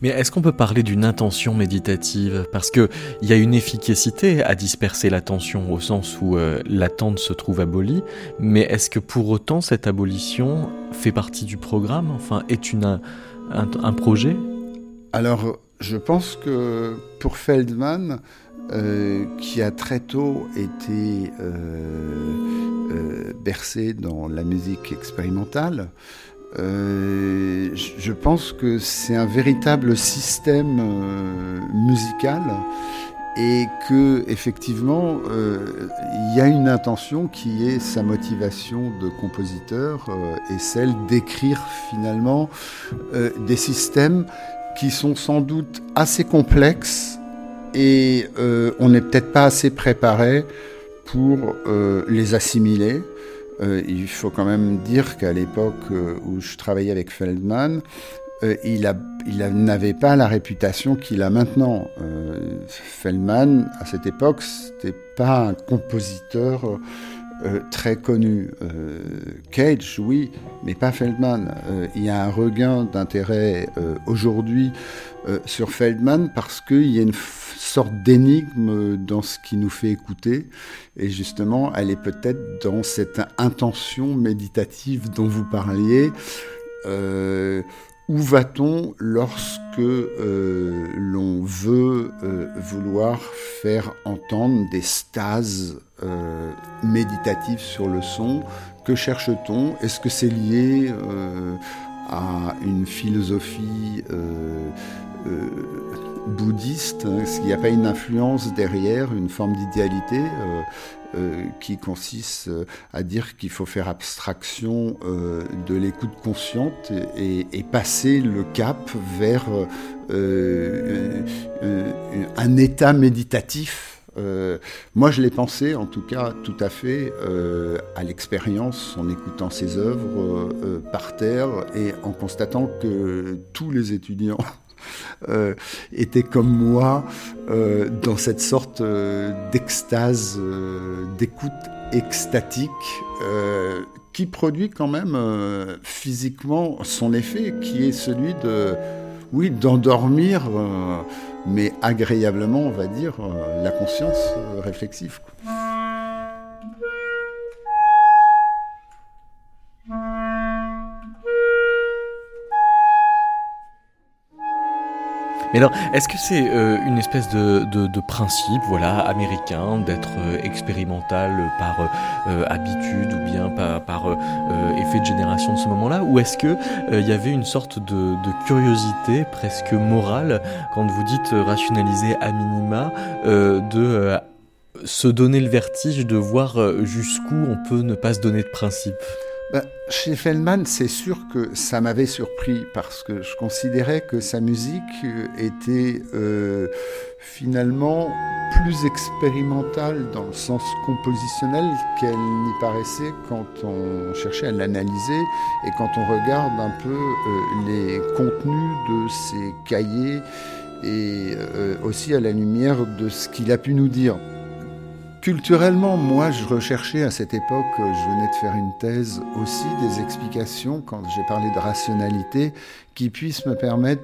Mais est-ce qu'on peut parler d'une intention méditative? Parce qu'il y a une efficacité à disperser l'attention au sens où euh, l'attente se trouve abolie, mais est-ce que pour autant cette abolition fait partie du programme? Enfin, est une, un, projet? Alors, je pense que pour Feldman, euh, qui a très tôt été euh, bercé dans la musique expérimentale, euh, je pense que c'est un véritable système euh, musical et que effectivement euh, il y a une intention qui est sa motivation de compositeur et celle d'écrire finalement des systèmes qui sont sans doute assez complexes et on n'est peut-être pas assez préparé pour les assimiler. Euh, il faut quand même dire qu'à l'époque euh, où je travaillais avec Feldman, euh, il, n'avait pas la réputation qu'il a maintenant. Feldman, à cette époque, n'était pas un compositeur très connu. Cage, oui, mais pas Feldman. il y a un regain d'intérêt aujourd'hui sur Feldman parce qu'il y a une sorte d'énigme dans ce qui nous fait écouter. Et justement, elle est peut-être dans cette intention méditative dont vous parliez. Euh, où va-t-on lorsque euh, l'on veut euh, vouloir faire entendre des stases méditatives sur le son. Que cherche-t-on? Est-ce que c'est lié à une philosophie bouddhiste, hein, est-ce qu'il n'y a pas une influence derrière, une forme d'idéalité euh, euh, qui consiste euh, à dire qu'il faut faire abstraction de l'écoute consciente et, passer le cap vers un état méditatif? Moi, je l'ai pensé, en tout cas, tout à fait à l'expérience, en écoutant ses œuvres par terre et en constatant que tous les étudiants euh, était comme moi euh, dans cette sorte euh, d'extase, d'écoute extatique qui produit quand même physiquement son effet, qui est celui de, oui, d'endormir, mais agréablement, on va dire, la conscience réflexive. Mais alors, est-ce que c'est euh, une espèce de, de, de, principe, voilà, américain, d'être euh, expérimental par euh, habitude ou bien par, par effet de génération de ce moment-là, ou est-ce que il y avait une sorte de, de, curiosité presque morale quand vous dites rationaliser à minima, de se donner le vertige de voir jusqu'où on peut ne pas se donner de principe? Bah, chez c'est sûr que ça m'avait surpris parce que je considérais que sa musique euh, était euh, finalement plus expérimentale dans le sens compositionnel qu'elle n'y paraissait quand on cherchait à l'analyser et quand on regarde un peu euh, les contenus de ses cahiers et aussi à la lumière de ce qu'il a pu nous dire. Culturellement, moi, je recherchais à cette époque, je venais de faire une thèse aussi, des explications, quand j'ai parlé de rationalité, qui puissent me permettre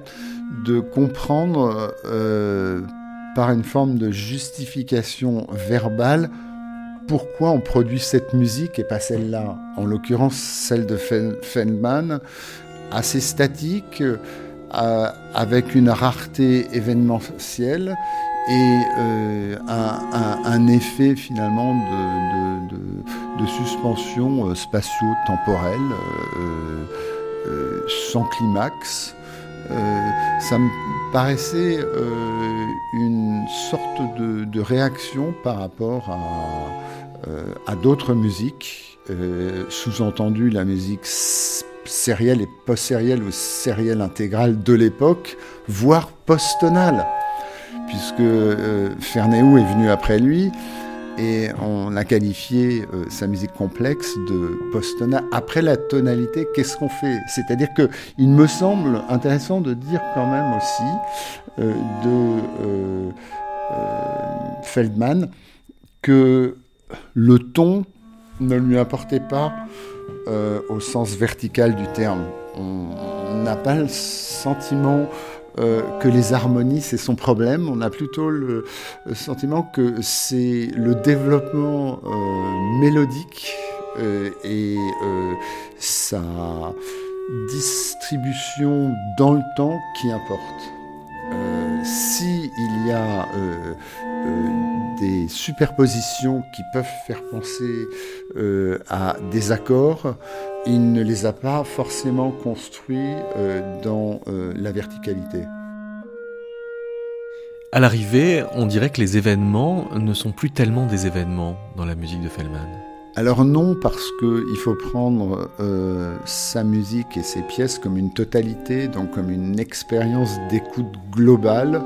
de comprendre euh, par une forme de justification verbale pourquoi on produit cette musique et pas celle-là. En l'occurrence, celle de Feldman, assez statique, euh, avec une rareté événementielle et euh, un, effet finalement de, suspension euh, spatio-temporelle euh, sans climax. ça me paraissait une sorte de, réaction par rapport à, à d'autres musiques, sous-entendu la musique sérielle et post-sérielle ou sérielle intégrale de l'époque, voire post-tonale puisque euh, Fernéou est venu après lui et on a qualifié euh, sa musique complexe de post-tonale. Après la tonalité, qu'est-ce qu'on fait? C'est-à-dire que il me semble intéressant de dire quand même aussi euh, de Feldman que le ton ne lui apportait pas au sens vertical du terme. On n'a pas le sentiment euh, que les harmonies, c'est son problème. On a plutôt le, sentiment que c'est le développement euh, mélodique euh, et sa distribution dans le temps qui importe. si il y a des superpositions qui peuvent faire penser à des accords, il ne les a pas forcément construits euh, dans euh, la verticalité. À l'arrivée, on dirait que les événements ne sont plus tellement des événements dans la musique de Feldman. Alors non, parce qu'il faut prendre euh, sa musique et ses pièces comme une totalité, donc comme une expérience d'écoute globale,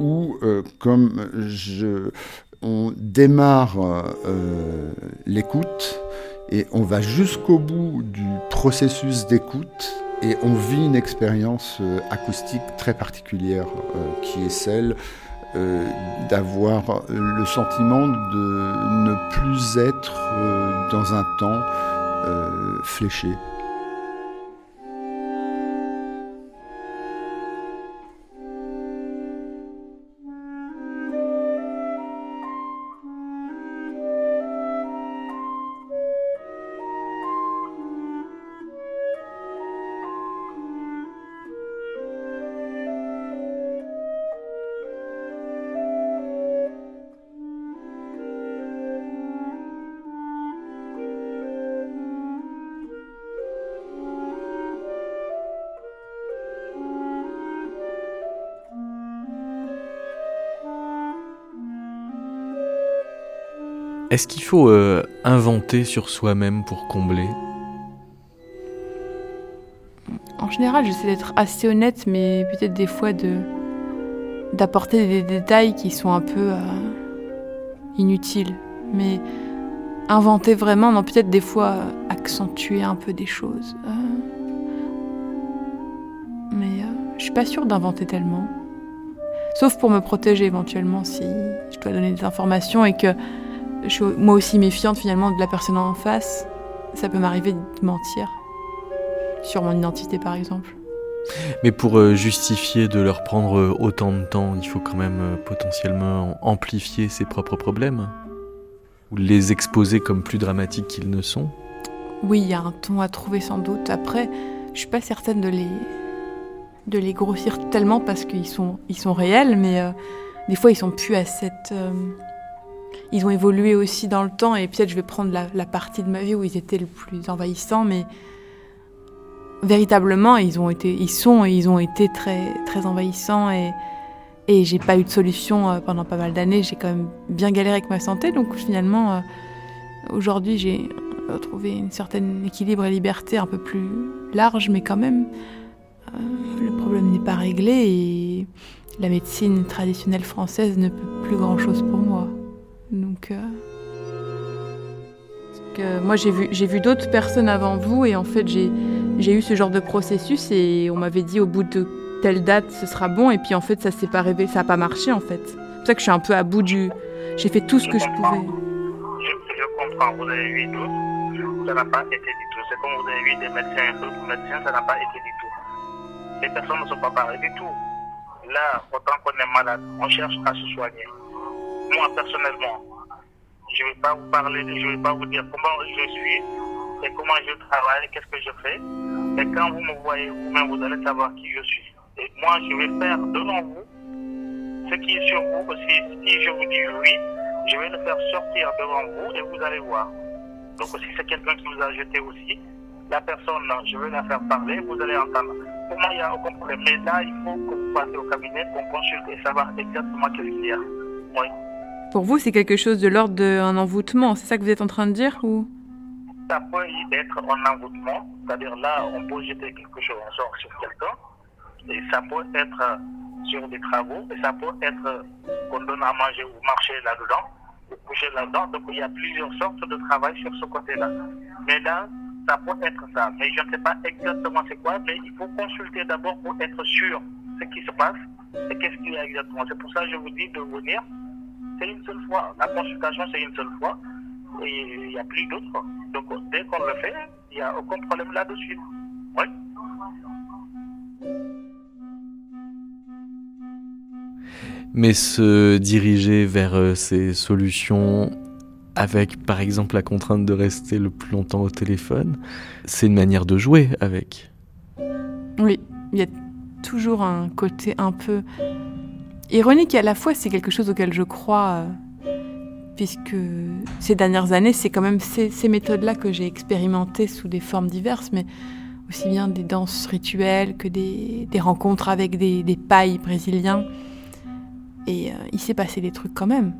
où comme je, on démarre l'écoute, et on va jusqu'au bout du processus d'écoute et on vit une expérience euh, acoustique très particulière euh, qui est celle euh, d'avoir le sentiment de ne plus être dans un temps fléché. Est-ce qu'il faut euh, inventer sur soi-même pour combler? En général, j'essaie d'être assez honnête, mais peut-être des fois de d'apporter des détails qui sont un peu euh, inutiles. Mais inventer vraiment, non, peut-être des fois accentuer un peu des choses. Euh. mais je suis pas sûre d'inventer tellement. Sauf pour me protéger éventuellement si je dois donner des informations et que je suis moi aussi méfiante finalement de la personne en face. Ça peut m'arriver de mentir sur mon identité par exemple. Mais pour euh, justifier de leur prendre euh, autant de temps, il faut quand même euh, potentiellement amplifier ses propres problèmes ou les exposer comme plus dramatiques qu'ils ne sont. Oui, il y a un ton à trouver sans doute. Après, je suis pas certaine de les de les grossir tellement parce qu'ils sont ils sont réels, mais des fois ils sont plus à cette ils ont évolué aussi dans le temps et peut-être je vais prendre la, partie de ma vie où ils étaient le plus envahissants, mais véritablement ils ont été, ils sont et ils ont été très très envahissants et et j'ai pas eu de solution euh, pendant pas mal d'années. J'ai quand même bien galéré avec ma santé, donc finalement euh, aujourd'hui j'ai retrouvé une certaine équilibre et liberté un peu plus large, mais quand même euh, le problème n'est pas réglé et la médecine traditionnelle française ne peut plus grand chose pour moi. Donc, euh, moi j'ai vu, j'ai vu d'autres personnes avant vous et en fait j'ai, j'ai eu ce genre de processus et on m'avait dit au bout de telle date ce sera bon et puis en fait ça s'est pas révélé, ça a pas marché en fait. C'est pour ça que je suis un peu à bout du. J'ai fait tout ce que je pouvais. Je, comprends, vous avez vu tout, ça n'a pas été du tout. C'est comme vous avez vu des médecins, d'autres médecins, ça n'a pas été du tout. Les personnes ne sont pas pareilles du tout. Là, autant qu'on est malade, on cherche à se soigner. Moi, personnellement, je ne vais pas vous parler, je ne vais pas vous dire comment je suis et comment je travaille, qu'est-ce que je fais. Et quand vous me voyez vous-même, vous allez savoir qui je suis. Et moi, je vais faire devant vous ce qui est sur vous. Si je vous dis oui, je vais le faire sortir devant vous et vous allez voir. Donc si c'est quelqu'un qui vous a jeté aussi, la personne, je vais la faire parler, vous allez entendre. Pour moi, il n'y a aucun problème. Mais là, il faut que vous passiez au cabinet, qu'on consulte et savoir exactement qu'est-ce qu'il y a. Oui. Pour vous, c'est quelque chose de l'ordre d'un envoûtement, c'est ça que vous êtes en train de dire ou? Ça peut être un envoûtement, c'est-à-dire là, on peut jeter quelque chose sort sur quelqu'un, et ça peut être sur des travaux, et ça peut être qu'on donne à manger ou marcher là-dedans, ou coucher là-dedans. Donc il y a plusieurs sortes de travail sur ce côté-là. Mais là, ça peut être ça. Mais je ne sais pas exactement c'est quoi, mais il faut consulter d'abord pour être sûr ce qui se passe et qu'est-ce qu'il y a exactement. C'est pour ça que je vous dis de venir c'est une seule fois. La consultation, c'est une seule fois. Et il n'y a plus d'autres. Donc, dès qu'on le fait, il n'y a aucun problème là-dessus. Oui. Mais se diriger vers euh, ces solutions avec, par exemple, la contrainte de rester le plus longtemps au téléphone, c'est une manière de jouer avec. Oui, il y a toujours un côté un peu ironique à la fois c'est quelque chose auquel je crois, euh, puisque ces dernières années, c'est quand même ces, méthodes-là que j'ai expérimentées sous des formes diverses, mais aussi bien des danses rituelles que des, rencontres avec des, pailles brésiliens. Et euh, il s'est passé des trucs quand même.